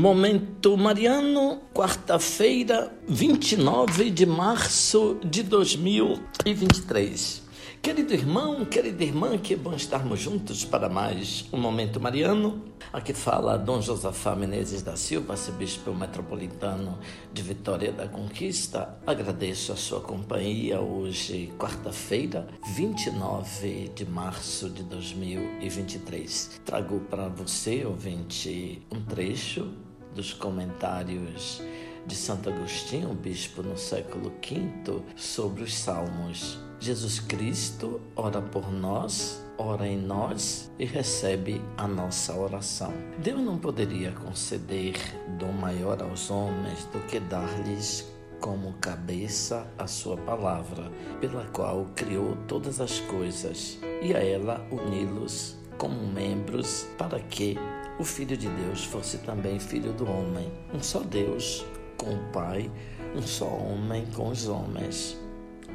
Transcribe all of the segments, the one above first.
Momento Mariano, quarta-feira, 29 de março de 2023. Querido irmão, querida irmã, que bom estarmos juntos para mais um Momento Mariano. Aqui fala Dom Josafá Menezes da Silva, arcebispo metropolitano de Vitória da Conquista. Agradeço a sua companhia hoje, quarta-feira, 29 de março de 2023. Trago para você, ouvinte, um trecho dos comentários de Santo Agostinho, bispo no século V, sobre os Salmos. Jesus Cristo ora por nós, ora em nós e recebe a nossa oração. Deus não poderia conceder dom maior aos homens do que dar-lhes como cabeça a sua palavra, pela qual criou todas as coisas, e a ela uni-los como membros para que o Filho de Deus fosse também filho do homem, um só Deus com o Pai, um só homem com os homens.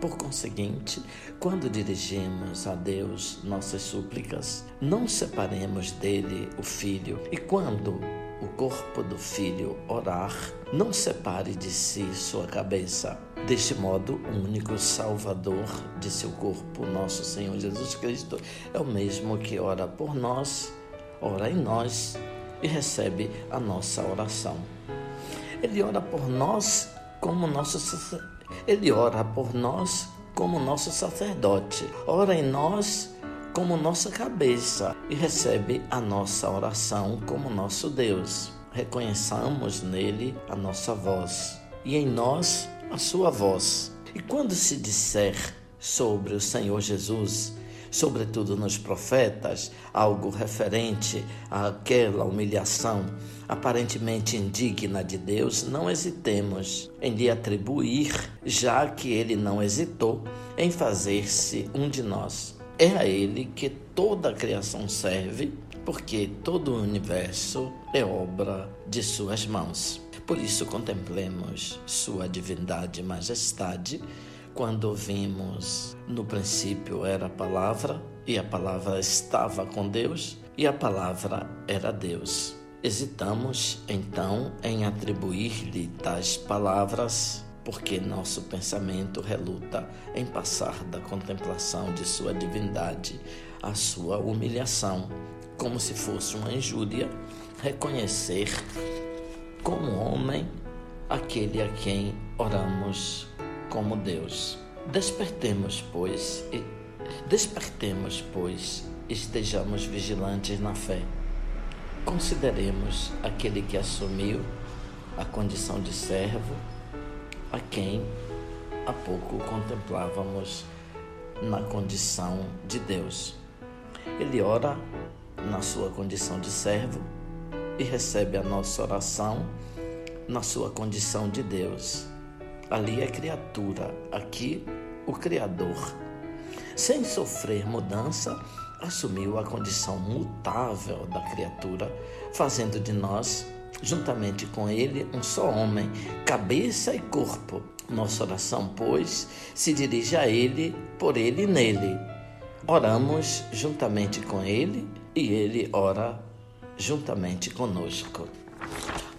Por conseguinte, quando dirigimos a Deus nossas súplicas, não separemos dele o Filho, e quando o corpo do Filho orar, não separe de si sua cabeça. Deste modo, o único Salvador de seu corpo, nosso Senhor Jesus Cristo, é o mesmo que ora por nós, ora em nós e recebe a nossa oração. Ele ora por nós como nosso ele ora por nós como nosso sacerdote, ora em nós como nossa cabeça e recebe a nossa oração como nosso Deus. Reconheçamos nele a nossa voz e em nós a sua voz. E quando se disser sobre o Senhor Jesus, sobretudo nos profetas, algo referente àquela humilhação aparentemente indigna de Deus, não hesitemos em lhe atribuir, já que ele não hesitou em fazer-se um de nós. É a ele que toda a criação serve, porque todo o universo é obra de suas mãos. Por isso contemplemos sua divindade e majestade quando vimos no princípio era a palavra, e a palavra estava com Deus, e a palavra era Deus. Hesitamos então em atribuir-lhe tais palavras, porque nosso pensamento reluta em passar da contemplação de sua divindade à sua humilhação, como se fosse uma injúria, reconhecer como homem aquele a quem oramos como Deus. Despertemos, pois, e despertemos, pois, estejamos vigilantes na fé. Consideremos aquele que assumiu a condição de servo, a quem há pouco contemplávamos na condição de Deus. Ele ora na sua condição de servo e recebe a nossa oração na sua condição de Deus. Ali é criatura, aqui o Criador. Sem sofrer mudança, assumiu a condição mutável da criatura, fazendo de nós, juntamente com ele, um só homem, cabeça e corpo. Nossa oração, pois, se dirige a ele, por ele e nele. Oramos juntamente com ele e ele ora juntamente conosco.